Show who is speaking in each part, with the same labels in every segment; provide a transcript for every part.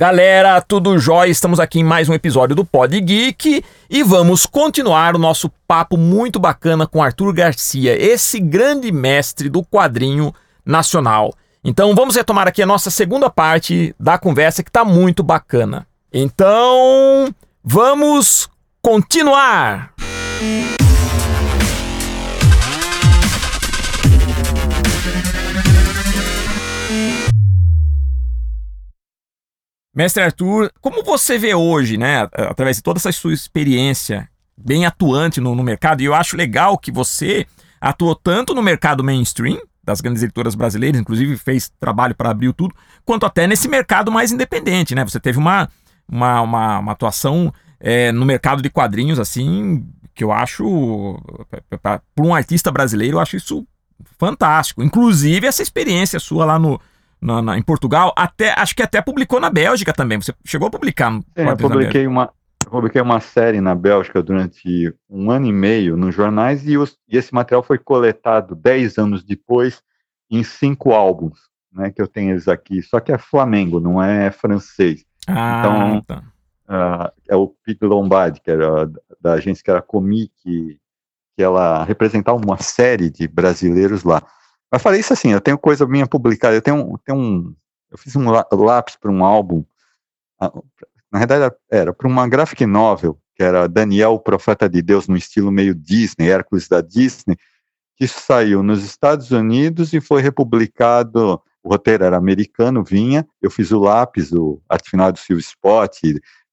Speaker 1: Galera, tudo jóia? Estamos aqui em mais um episódio do Pod Geek e vamos continuar o nosso papo muito bacana com Arthur Garcia, esse grande mestre do quadrinho nacional. Então vamos retomar aqui a nossa segunda parte da conversa que está muito bacana. Então, vamos continuar! Mestre Arthur, como você vê hoje, né, através de toda essa sua experiência bem atuante no, no mercado, e eu acho legal que você atuou tanto no mercado mainstream, das grandes editoras brasileiras, inclusive fez trabalho para abrir tudo, quanto até nesse mercado mais independente, né? Você teve uma, uma, uma, uma atuação é, no mercado de quadrinhos, assim, que eu acho, para um artista brasileiro, eu acho isso fantástico. Inclusive essa experiência sua lá no, na, na, em Portugal, até acho que até publicou na Bélgica também. Você chegou a publicar?
Speaker 2: É, eu publiquei uma, publiquei uma série na Bélgica durante um ano e meio nos jornais e, os, e esse material foi coletado dez anos depois em cinco álbuns, né? Que eu tenho eles aqui. Só que é Flamengo, não é francês. Ah, então tá. uh, é o Pete Lombardi, que era da agência que era Comic, que ela representava uma série de brasileiros lá. Mas falei isso assim, eu tenho coisa minha publicada, eu tenho, tenho um, eu fiz um lápis para um álbum, na verdade era para uma graphic novel, que era Daniel, o Profeta de Deus, no estilo meio Disney, Hércules da Disney, que saiu nos Estados Unidos e foi republicado, o roteiro era americano, vinha, eu fiz o lápis, o arte final do Silvio Spot,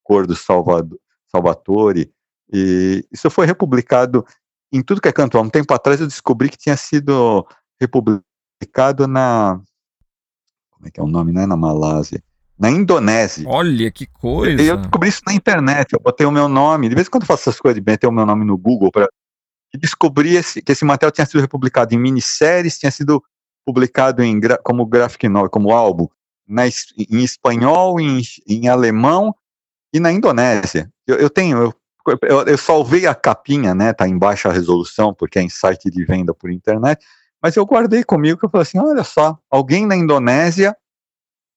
Speaker 2: cor do Salvador, Salvatore, e isso foi republicado em tudo que é canto. Há um tempo atrás eu descobri que tinha sido republicado na. Como é que é o nome? Não é na Malásia. Na Indonésia.
Speaker 1: Olha que coisa.
Speaker 2: Eu descobri isso na internet. Eu botei o meu nome. De vez em quando eu faço essas coisas de meter o meu nome no Google para descobrir esse, que esse material tinha sido republicado em minisséries, tinha sido publicado em, como graphic novel, como álbum, na, em espanhol, em, em alemão e na Indonésia. Eu, eu tenho, eu, eu, eu salvei a capinha, né? Tá em baixa resolução, porque é em site de venda por internet. Mas eu guardei comigo que eu falei assim: olha só, alguém na Indonésia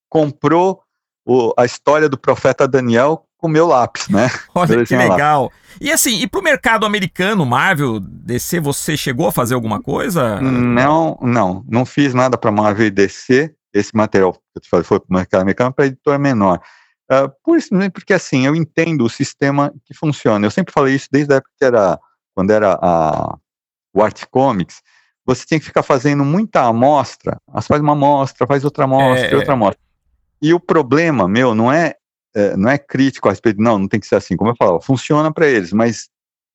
Speaker 2: comprou o, a história do profeta Daniel com meu lápis, né?
Speaker 1: Olha que legal. Lápis. E assim, e pro mercado americano, Marvel, DC, você chegou a fazer alguma coisa?
Speaker 2: Não, não, não fiz nada para Marvel e DC. Esse material que eu te falei foi pro mercado americano para editora menor. Uh, por isso, porque assim, eu entendo o sistema que funciona. Eu sempre falei isso desde a época que era, quando era a, o Art Comics, você tem que ficar fazendo muita amostra, você faz uma amostra, faz outra amostra, é, outra amostra. E o problema, meu, não é, é, não é crítico a respeito, não, não tem que ser assim, como eu falava, funciona para eles, mas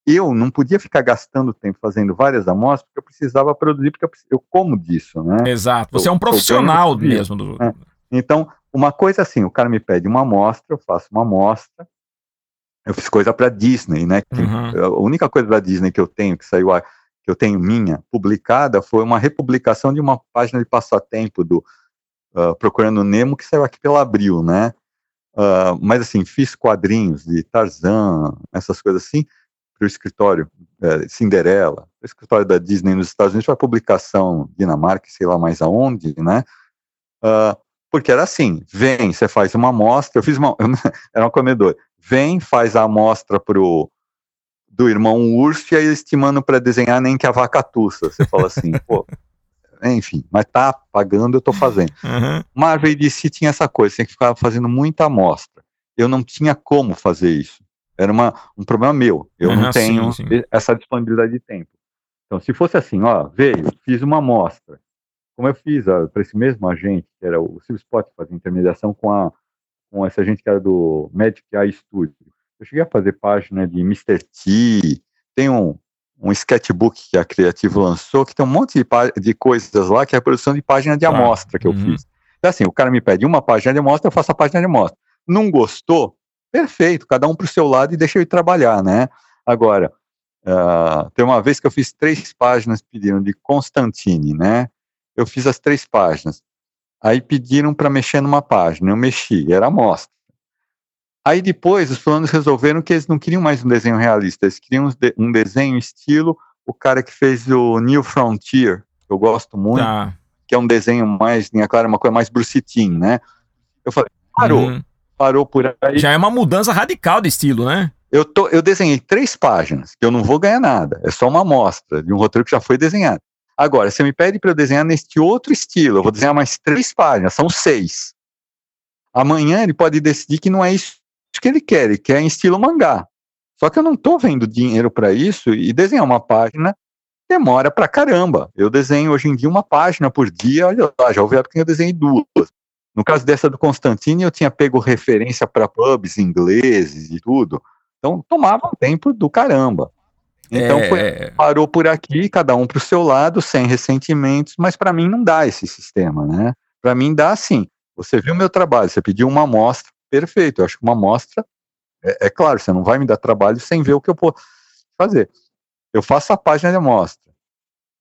Speaker 2: eu não podia ficar gastando tempo fazendo várias amostras, porque eu precisava produzir, porque eu, eu como disso, né?
Speaker 1: Exato, você eu, é um profissional mesmo. Do...
Speaker 2: É. Então, uma coisa assim, o cara me pede uma amostra, eu faço uma amostra, eu fiz coisa para Disney, né? Uhum. A única coisa da Disney que eu tenho que saiu que eu tenho minha, publicada, foi uma republicação de uma página de passatempo do uh, Procurando Nemo, que saiu aqui pela Abril, né? Uh, mas assim, fiz quadrinhos de Tarzan, essas coisas assim, para o escritório é, Cinderela, o escritório da Disney nos Estados Unidos, para publicação Dinamarca, sei lá mais aonde, né? Uh, porque era assim, vem, você faz uma amostra, eu fiz uma, era um comedor, vem, faz a amostra pro do irmão urso e aí estimando para desenhar nem que a vaca tussa. Você fala assim, pô, enfim, mas tá pagando, eu tô fazendo. Uhum. Marvel e DC tinha essa coisa, tem que ficar fazendo muita amostra. Eu não tinha como fazer isso. Era uma, um problema meu. Eu uhum, não tenho sim, sim. essa disponibilidade de tempo. Então, se fosse assim, ó, veio, fiz uma amostra, como eu fiz para esse mesmo agente, que era o Silvio Spot, fazia intermediação com, a, com esse agente que era do Magic Eye Studio. Eu cheguei a fazer página de Mr. T, tem um, um sketchbook que a Criativo lançou, que tem um monte de, de coisas lá, que é a produção de página de ah, amostra que eu uhum. fiz. Então, assim, o cara me pede uma página de amostra, eu faço a página de amostra. Não gostou? Perfeito, cada um para o seu lado e deixa eu ir trabalhar, né? Agora, uh, tem uma vez que eu fiz três páginas pedindo de Constantine, né? Eu fiz as três páginas. Aí pediram para mexer numa página, eu mexi, era amostra. Aí depois os planos resolveram que eles não queriam mais um desenho realista, eles queriam um desenho estilo o cara que fez o New Frontier, que eu gosto muito, tá. que é um desenho mais linha clara, uma coisa mais Bruce Timm, né? Eu falei, parou. Uhum. parou por aí.
Speaker 1: Já é uma mudança radical de estilo, né?
Speaker 2: Eu, tô, eu desenhei três páginas, que eu não vou ganhar nada. É só uma amostra de um roteiro que já foi desenhado. Agora, você me pede para eu desenhar neste outro estilo, eu vou desenhar mais três páginas, são seis. Amanhã ele pode decidir que não é isso que ele quer, ele quer em estilo mangá. Só que eu não estou vendo dinheiro para isso e desenhar uma página demora pra caramba. Eu desenho hoje em dia uma página por dia, olha lá, já houve época que eu desenhei duas. No caso dessa do Constantine, eu tinha pego referência para pubs ingleses e tudo. Então tomava um tempo do caramba. Então é... foi, parou por aqui, cada um para o seu lado, sem ressentimentos, mas para mim não dá esse sistema, né? Para mim dá assim. Você viu meu trabalho, você pediu uma amostra, perfeito. Eu acho que uma amostra, é, é claro, você não vai me dar trabalho sem ver o que eu posso fazer. Eu faço a página de amostra,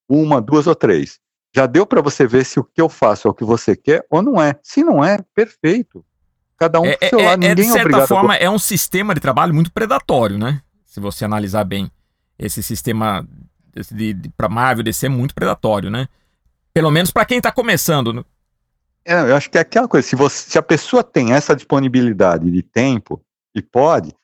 Speaker 2: uma, duas ou três. Já deu para você ver se o que eu faço é o que você quer ou não é. Se não é, perfeito. Cada um
Speaker 1: é, pro seu é, lado, é, ninguém é, de certa é forma, a... é um sistema de trabalho muito predatório, né? Se você analisar bem. Esse sistema de, de, para Marvel DC é muito predatório, né? Pelo menos para quem está começando.
Speaker 2: É, eu acho que é aquela coisa, se, você, se a pessoa tem essa disponibilidade de tempo e pode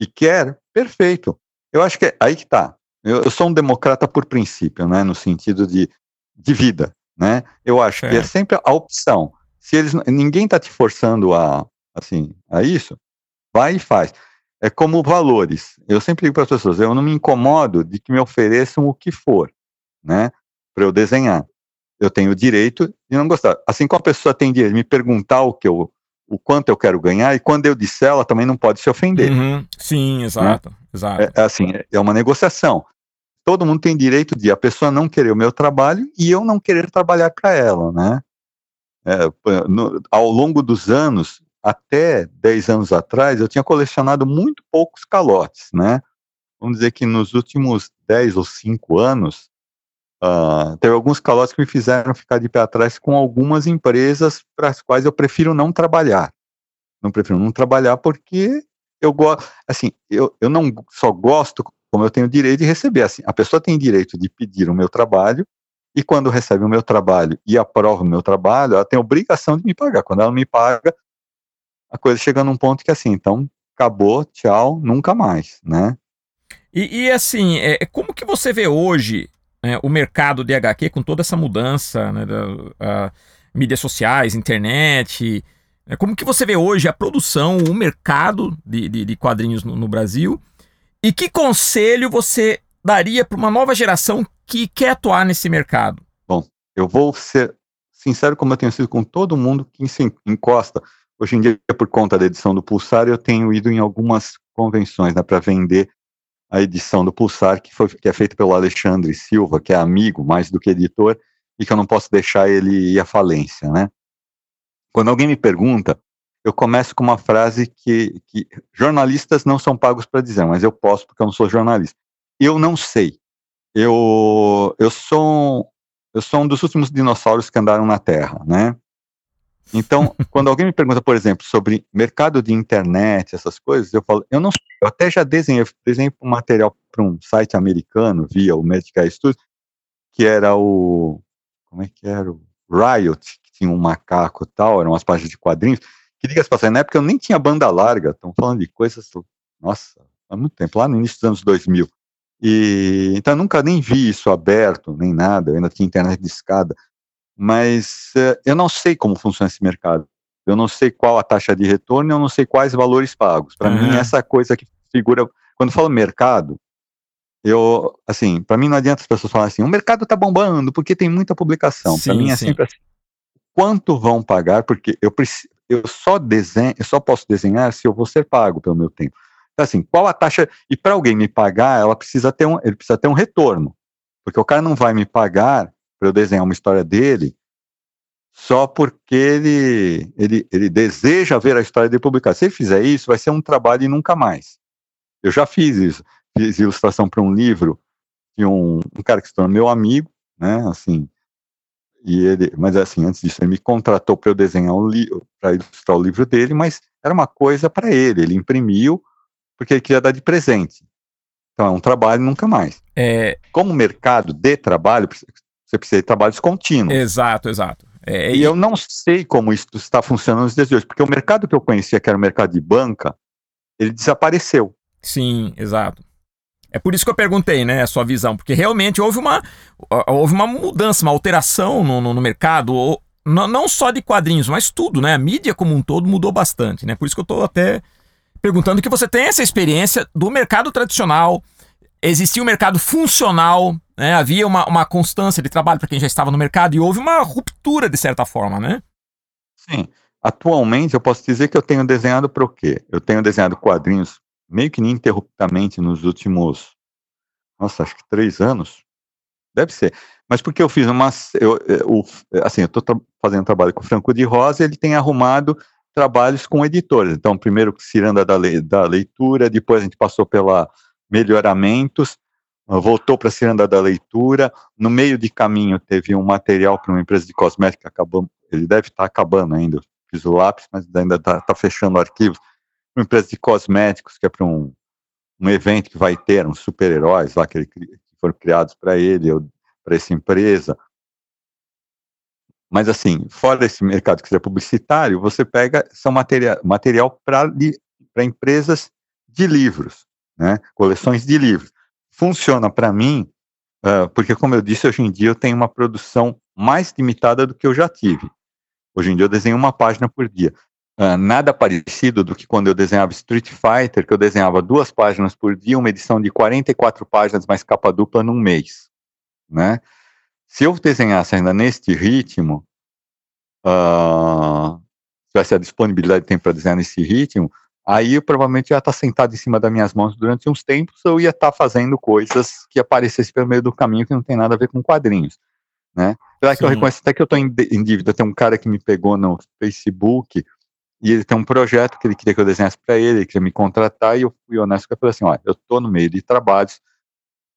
Speaker 2: e quer, perfeito. Eu acho que é aí que está. Eu, eu, sou um democrata por princípio, né, no sentido de, de vida, né? Eu acho é. que é sempre a opção. Se eles, ninguém está te forçando a, assim, a isso, vai e faz. É como valores. Eu sempre digo para as pessoas, eu não me incomodo de que me ofereçam o que for, né, para eu desenhar. Eu tenho o direito de não gostar. Assim como a pessoa tem direito de me perguntar o que eu, o quanto eu quero ganhar, e quando eu disser, ela também não pode se ofender.
Speaker 1: Uhum. Sim, exato. Né? exato.
Speaker 2: É, é, assim, é uma negociação todo mundo tem direito de a pessoa não querer o meu trabalho e eu não querer trabalhar para ela, né? É, no, ao longo dos anos, até 10 anos atrás, eu tinha colecionado muito poucos calotes, né? Vamos dizer que nos últimos 10 ou 5 anos, uh, teve alguns calotes que me fizeram ficar de pé atrás com algumas empresas para as quais eu prefiro não trabalhar. Não prefiro não trabalhar porque eu gosto, assim, eu, eu não só gosto como eu tenho direito de receber. Assim, a pessoa tem direito de pedir o meu trabalho, e quando recebe o meu trabalho e aprova o meu trabalho, ela tem obrigação de me pagar. Quando ela me paga, a coisa chega num ponto que assim, então acabou, tchau, nunca mais, né?
Speaker 1: E, e assim, é, é como que você vê hoje né, o mercado de HQ com toda essa mudança, né, da, mídias sociais, internet, né, como que você vê hoje a produção, o mercado de, de, de quadrinhos no, no Brasil e que conselho você daria para uma nova geração que quer atuar nesse mercado?
Speaker 2: Bom, eu vou ser sincero como eu tenho sido com todo mundo que se encosta. Hoje em dia, por conta da edição do Pulsar, eu tenho ido em algumas convenções né, para vender a edição do Pulsar, que, foi, que é feita pelo Alexandre Silva, que é amigo mais do que editor, e que eu não posso deixar ele ir à falência, né? Quando alguém me pergunta eu começo com uma frase que, que jornalistas não são pagos para dizer, mas eu posso porque eu não sou jornalista. Eu não sei. Eu, eu, sou, eu sou um dos últimos dinossauros que andaram na Terra, né? Então, quando alguém me pergunta, por exemplo, sobre mercado de internet, essas coisas, eu falo, eu não sei. Eu até já desenhei, desenhei um material para um site americano, via o Medical Studios, que era o. Como é que era? O Riot, que tinha um macaco e tal, eram umas páginas de quadrinhos. Que diga-se passagem, na época eu nem tinha banda larga, estamos falando de coisas, nossa, há muito tempo, lá no início dos anos 2000. E, então eu nunca nem vi isso aberto, nem nada, eu ainda tinha internet de escada. Mas uh, eu não sei como funciona esse mercado. Eu não sei qual a taxa de retorno, eu não sei quais valores pagos. Para uhum. mim, essa coisa que figura. Quando eu falo mercado, eu, assim, para mim não adianta as pessoas falarem assim, o mercado está bombando porque tem muita publicação. Para mim é sim. sempre assim. Quanto vão pagar? Porque eu preciso eu só desenho, eu só posso desenhar se eu vou ser pago pelo meu tempo. Então, assim, qual a taxa? E para alguém me pagar, ela precisa ter um, ele precisa ter um retorno, porque o cara não vai me pagar para eu desenhar uma história dele só porque ele, ele, ele deseja ver a história dele publicar. Se ele fizer isso, vai ser um trabalho e nunca mais. Eu já fiz isso, fiz ilustração para um livro de um, um cara que se tornou meu amigo, né? Assim, e ele, mas assim, antes disso, ele me contratou para eu desenhar um livro, para ilustrar o livro dele, mas era uma coisa para ele. Ele imprimiu porque ele queria dar de presente. Então é um trabalho nunca mais. É... Como mercado de trabalho, você precisa de trabalhos contínuos.
Speaker 1: Exato, exato.
Speaker 2: É, e, e eu não sei como isso está funcionando nos dias de hoje, porque o mercado que eu conhecia, que era o mercado de banca, ele desapareceu.
Speaker 1: Sim, exato. É por isso que eu perguntei, né, a sua visão, porque realmente houve uma, houve uma mudança, uma alteração no, no, no mercado, ou, não, não só de quadrinhos, mas tudo, né? A mídia como um todo mudou bastante, né? Por isso que eu estou até perguntando que você tem essa experiência do mercado tradicional, existia um mercado funcional, né? havia uma, uma constância de trabalho para quem já estava no mercado e houve uma ruptura de certa forma, né?
Speaker 2: Sim. Atualmente eu posso dizer que eu tenho desenhado para o quê? Eu tenho desenhado quadrinhos meio que ininterruptamente nos últimos, nossa, acho que três anos. Deve ser. Mas porque eu fiz uma. Eu, eu assim, eu estou tra fazendo trabalho com o Franco de Rosa, ele tem arrumado trabalhos com editores. Então, primeiro Ciranda da, le da Leitura, depois a gente passou pela Melhoramentos, voltou para Ciranda da Leitura. No meio de caminho teve um material para uma empresa de cosmética, acabou, ele deve estar tá acabando ainda. Fiz o lápis, mas ainda está tá fechando arquivos. Uma empresa de cosméticos, que é para um, um evento que vai ter, uns super-heróis lá que, ele, que foram criados para ele, para essa empresa. Mas, assim, fora esse mercado que é publicitário, você pega são materia, material para empresas de livros, né? coleções de livros. Funciona para mim, uh, porque, como eu disse, hoje em dia eu tenho uma produção mais limitada do que eu já tive. Hoje em dia eu desenho uma página por dia. Uh, nada parecido do que quando eu desenhava Street Fighter, que eu desenhava duas páginas por dia, uma edição de 44 páginas mais capa dupla num mês. Né? Se eu desenhasse ainda neste ritmo, uh, tivesse a disponibilidade de tempo para desenhar nesse ritmo, aí eu provavelmente ia estar sentado em cima das minhas mãos durante uns tempos, eu ia estar fazendo coisas que aparecessem pelo meio do caminho que não tem nada a ver com quadrinhos, né? Apesar que eu reconheço até que eu estou em, em, dívida, tem um cara que me pegou no Facebook e ele tem um projeto que ele queria que eu desenhasse para ele, ele queria me contratar e eu fui honesto com ele, falei assim, olha, eu estou no meio de trabalhos,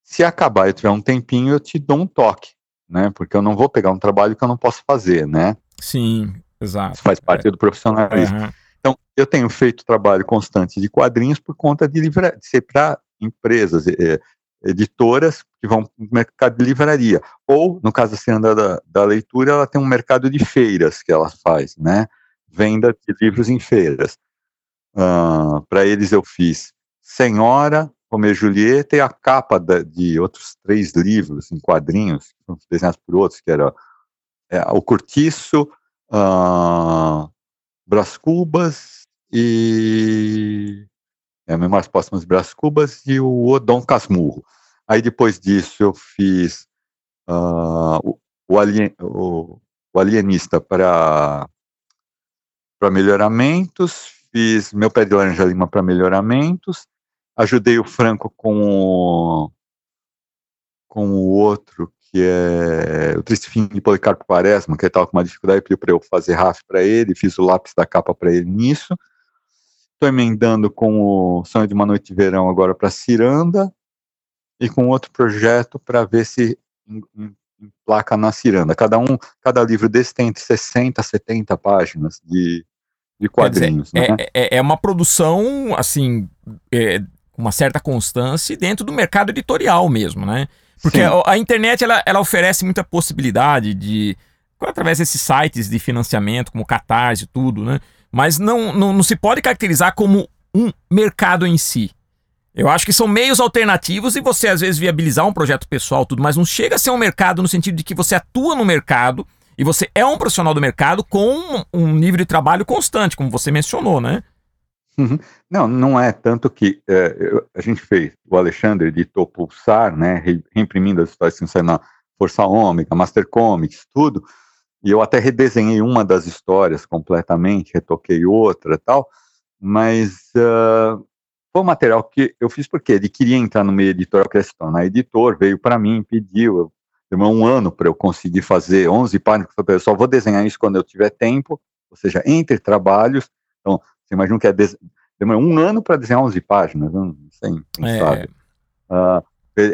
Speaker 2: se acabar e tiver um tempinho, eu te dou um toque, né? Porque eu não vou pegar um trabalho que eu não posso fazer, né?
Speaker 1: Sim, exato. Isso
Speaker 2: faz parte é. do profissionalismo. Uhum. Então, eu tenho feito trabalho constante de quadrinhos por conta de, livra... de ser para empresas, é, editoras que vão no mercado de livraria. Ou, no caso da Cena da, da Leitura, ela tem um mercado de feiras que ela faz, né? Venda de livros em feiras. Uh, para eles eu fiz Senhora, Romeu e Julieta e a capa da, de outros três livros em quadrinhos, desenhados por outros, que era é, O Cortiço, uh, Brás Cubas e é, Memórias Póstumas Brás Cubas e o Odon Casmurro. Aí depois disso eu fiz uh, o, o, alien, o, o Alienista para melhoramentos, fiz Meu Pé de Laranja Lima para melhoramentos, ajudei o Franco com o, com o outro, que é o Triste Fim de Policarpo Quaresma, que estava com uma dificuldade, pediu para eu fazer RAF para ele, fiz o lápis da capa para ele nisso. Estou emendando com o Sonho de uma Noite de Verão agora para Ciranda, e com outro projeto para ver se emplaca na Ciranda. Cada um, cada livro desse tem entre 60 a 70 páginas de, de quadrinhos.
Speaker 1: Dizer, né? é, é, é, uma produção, assim, é, uma certa constância dentro do mercado editorial mesmo, né? Porque a, a, internet ela, ela oferece muita possibilidade de através desses sites de financiamento como Catarse e tudo, né? Mas não, não, não se pode caracterizar como um mercado em si. Eu acho que são meios alternativos e você às vezes viabilizar um projeto pessoal tudo, mas não chega a ser um mercado no sentido de que você atua no mercado e você é um profissional do mercado com um nível de trabalho constante, como você mencionou, né?
Speaker 2: Uhum. Não, não é tanto que é, eu, a gente fez, o Alexandre editou Pulsar, né, reimprimindo as histórias que saem na Força Ômega, Master Comics, tudo, e eu até redesenhei uma das histórias completamente, retoquei outra tal, mas uh, foi um material que eu fiz porque ele queria entrar no meio editorial questão, na editor veio para mim, pediu, demorou um ano para eu conseguir fazer 11 páginas, eu eu só vou desenhar isso quando eu tiver tempo, ou seja, entre trabalhos, então você imagina que é des... demorou um ano para desenhar 11 páginas, não sei, não é. sabe. Uh,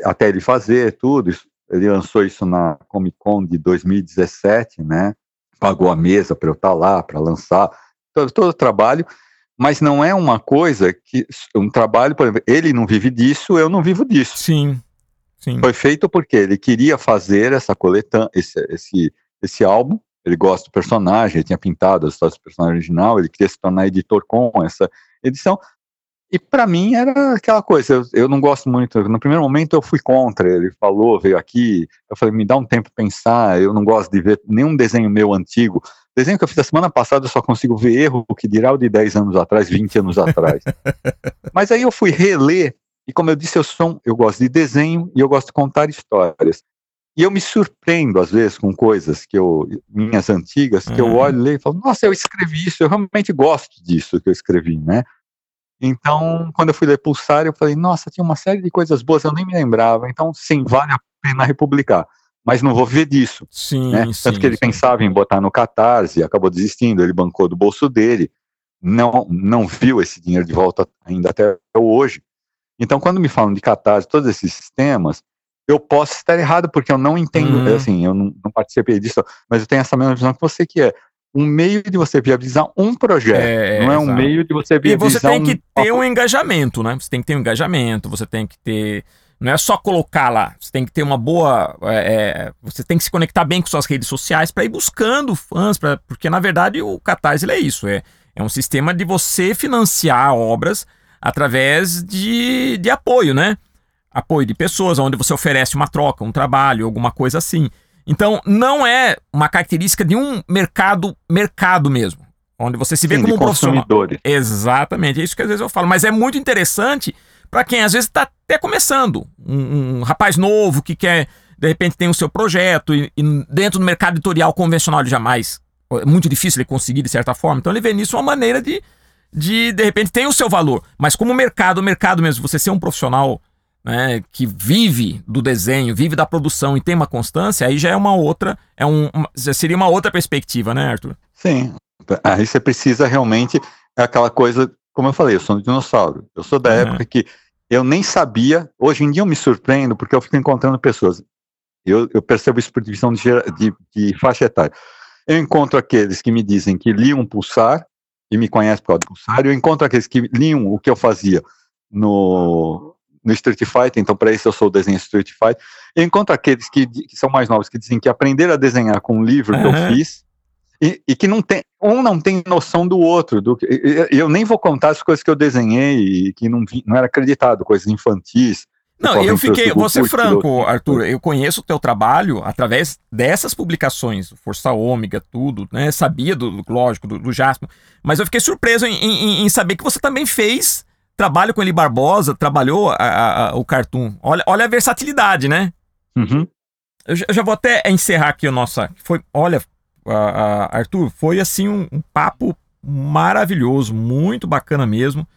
Speaker 2: até ele fazer tudo, isso, ele lançou isso na Comic Con de 2017, né? Pagou a mesa para eu estar tá lá, para lançar, todo, todo o trabalho, mas não é uma coisa que, um trabalho, por exemplo, ele não vive disso, eu não vivo disso.
Speaker 1: Sim, sim.
Speaker 2: Foi feito porque ele queria fazer essa coletânea, esse, esse, esse álbum, ele gosta do personagem, ele tinha pintado as histórias do personagem original, ele queria se tornar editor com essa edição. E para mim era aquela coisa, eu, eu, não gosto muito. No primeiro momento eu fui contra, ele falou, veio aqui, eu falei, me dá um tempo pensar, eu não gosto de ver nenhum desenho meu antigo. Desenho que eu fiz a semana passada eu só consigo ver erro, o que dirá o de 10 anos atrás, 20 anos atrás. Mas aí eu fui reler, e como eu disse, eu, sou, eu gosto de desenho e eu gosto de contar histórias. E eu me surpreendo, às vezes, com coisas que eu, minhas antigas, que uhum. eu olho e falo, nossa, eu escrevi isso, eu realmente gosto disso que eu escrevi, né? Então, quando eu fui ler Pulsar, eu falei, nossa, tinha uma série de coisas boas, eu nem me lembrava. Então, sim, vale a pena republicar. Mas não vou viver disso.
Speaker 1: Sim,
Speaker 2: né?
Speaker 1: sim
Speaker 2: Tanto que ele
Speaker 1: sim.
Speaker 2: pensava em botar no Catarse, acabou desistindo, ele bancou do bolso dele, não, não viu esse dinheiro de volta ainda até hoje. Então, quando me falam de Catarse, todos esses sistemas, eu posso estar errado, porque eu não entendo, uhum. assim, eu não, não, participei disso, mas eu tenho essa mesma visão que você, que é um meio de você viabilizar um projeto, é, não é um meio de você viabilizar
Speaker 1: E você tem que ter um engajamento, né? Você tem que ter um engajamento, você tem que ter... Não é só colocar lá, você tem que ter uma boa... É, é você tem que se conectar bem com suas redes sociais para ir buscando fãs, pra, porque na verdade o Catarse é isso, é, é um sistema de você financiar obras através de, de apoio, né? Apoio de pessoas, onde você oferece uma troca, um trabalho, alguma coisa assim. Então, não é uma característica de um mercado, mercado mesmo. Onde você se vê
Speaker 2: Sim,
Speaker 1: como um profissional.
Speaker 2: Exatamente,
Speaker 1: é isso que às vezes eu falo. Mas é muito interessante para quem às vezes está até começando. Um, um, rapaz novo que quer, de repente, tem o seu projeto e, e, dentro do mercado editorial convencional ele jamais. É muito difícil ele conseguir de certa forma. Então ele vê nisso uma maneira de, de, de repente, tem o seu valor. Mas como mercado, mercado mesmo, você ser um profissional né, que vive do desenho, vive da produção e tem uma constância, aí já é uma outra, é um, uma, seria uma outra perspectiva, né, Arthur?
Speaker 2: Sim. Aí você precisa realmente é aquela coisa, como eu falei, eu sou um dinossauro. Eu sou da uhum. época que eu nem sabia, hoje em dia eu me surpreendo porque eu fico encontrando pessoas. Eu, eu percebo isso por divisão de, de, de faixa etária. Eu encontro aqueles que me dizem que liam Pulsar e me conhecem por causa do Pulsar, eu encontro aqueles que liam o que eu fazia no, no Street Fighter, então para isso eu sou o desenho Street Fighter. Eu encontro aqueles que, que, são mais novos, que dizem que aprenderam a desenhar com um livro uhum. que eu fiz, e, e, que não tem, um não tem noção do outro. Do, eu, eu nem vou contar as coisas que eu desenhei e que não, vi, não era acreditado, coisas infantis.
Speaker 1: Não, eu fiquei, vou ser franco, Arthur, eu conheço o teu trabalho através dessas publicações, Força Ômega, tudo, né? Sabia do, lógico, do, do Jasper, mas eu fiquei surpreso em, em, em saber que você também fez trabalho com ele Barbosa, trabalhou a, a, o Cartoon. Olha, olha a versatilidade, né?
Speaker 2: Uhum.
Speaker 1: Eu, já, eu, já vou até encerrar aqui o nosso. Foi, olha, a, Arthur, foi assim um, um, papo maravilhoso, muito bacana mesmo,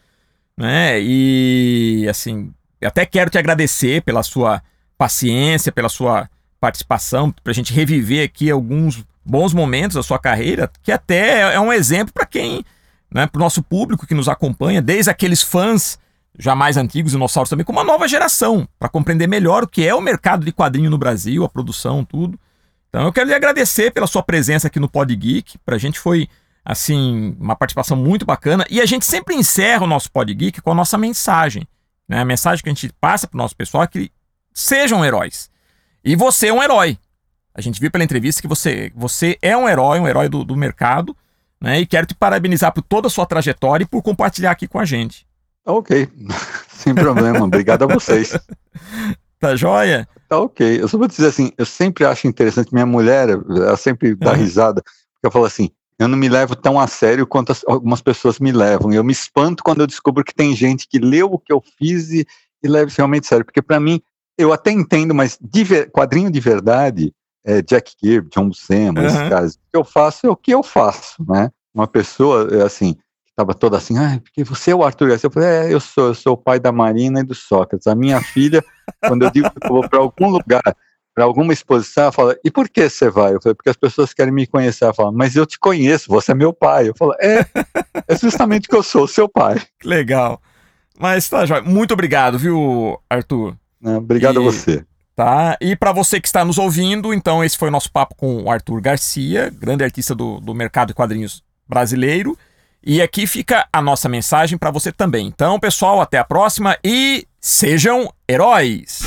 Speaker 1: né? E assim, até quero te agradecer pela sua paciência, pela sua participação, para a gente reviver aqui alguns bons momentos da sua carreira, que até é um exemplo para quem né, para o nosso público que nos acompanha, desde aqueles fãs já mais antigos, dinossauros também, com uma nova geração, para compreender melhor o que é o mercado de quadrinho no Brasil, a produção, tudo. Então eu quero lhe agradecer pela sua presença aqui no Pod Geek. Para a gente foi, assim, uma participação muito bacana. E a gente sempre encerra o nosso Pod Geek com a nossa mensagem. Né? A mensagem que a gente passa para o nosso pessoal é que sejam heróis. E você é um herói. A gente viu pela entrevista que você, você é um herói, um herói do, do mercado. Né? E quero te parabenizar por toda a sua trajetória e por compartilhar aqui com a gente.
Speaker 2: Ok, sem problema. Obrigado a vocês.
Speaker 1: Tá joia?
Speaker 2: Tá ok. Eu só vou dizer assim, eu sempre acho interessante, minha mulher, ela sempre dá uhum. risada, porque eu falo assim, eu não me levo tão a sério quanto as, algumas pessoas me levam. Eu me espanto quando eu descubro que tem gente que leu o que eu fiz e, e leva isso realmente sério, porque para mim, eu até entendo, mas de ver, quadrinho de verdade, é, Jack Kirby, John Buscema, uhum. esses caras. O que eu faço é o que eu faço, né? Uma pessoa, é, assim, que estava toda assim, ah, porque você é o Arthur Garcia. Eu falei, é, eu sou, eu sou o pai da Marina e do Sócrates. A minha filha, quando eu digo que eu vou para algum lugar, para alguma exposição, ela fala, e por que você vai? Eu falei, porque as pessoas querem me conhecer. Ela fala, mas eu te conheço, você é meu pai. Eu falo, é, é justamente que eu sou seu pai.
Speaker 1: Legal. Mas tá, Joia. Muito obrigado, viu, Arthur?
Speaker 2: obrigado e... a você.
Speaker 1: Tá? E para você que está nos ouvindo, então esse foi o nosso papo com o Arthur Garcia, grande artista do, do mercado de quadrinhos brasileiro. E aqui fica a nossa mensagem para você também. Então, pessoal, até a próxima e sejam heróis!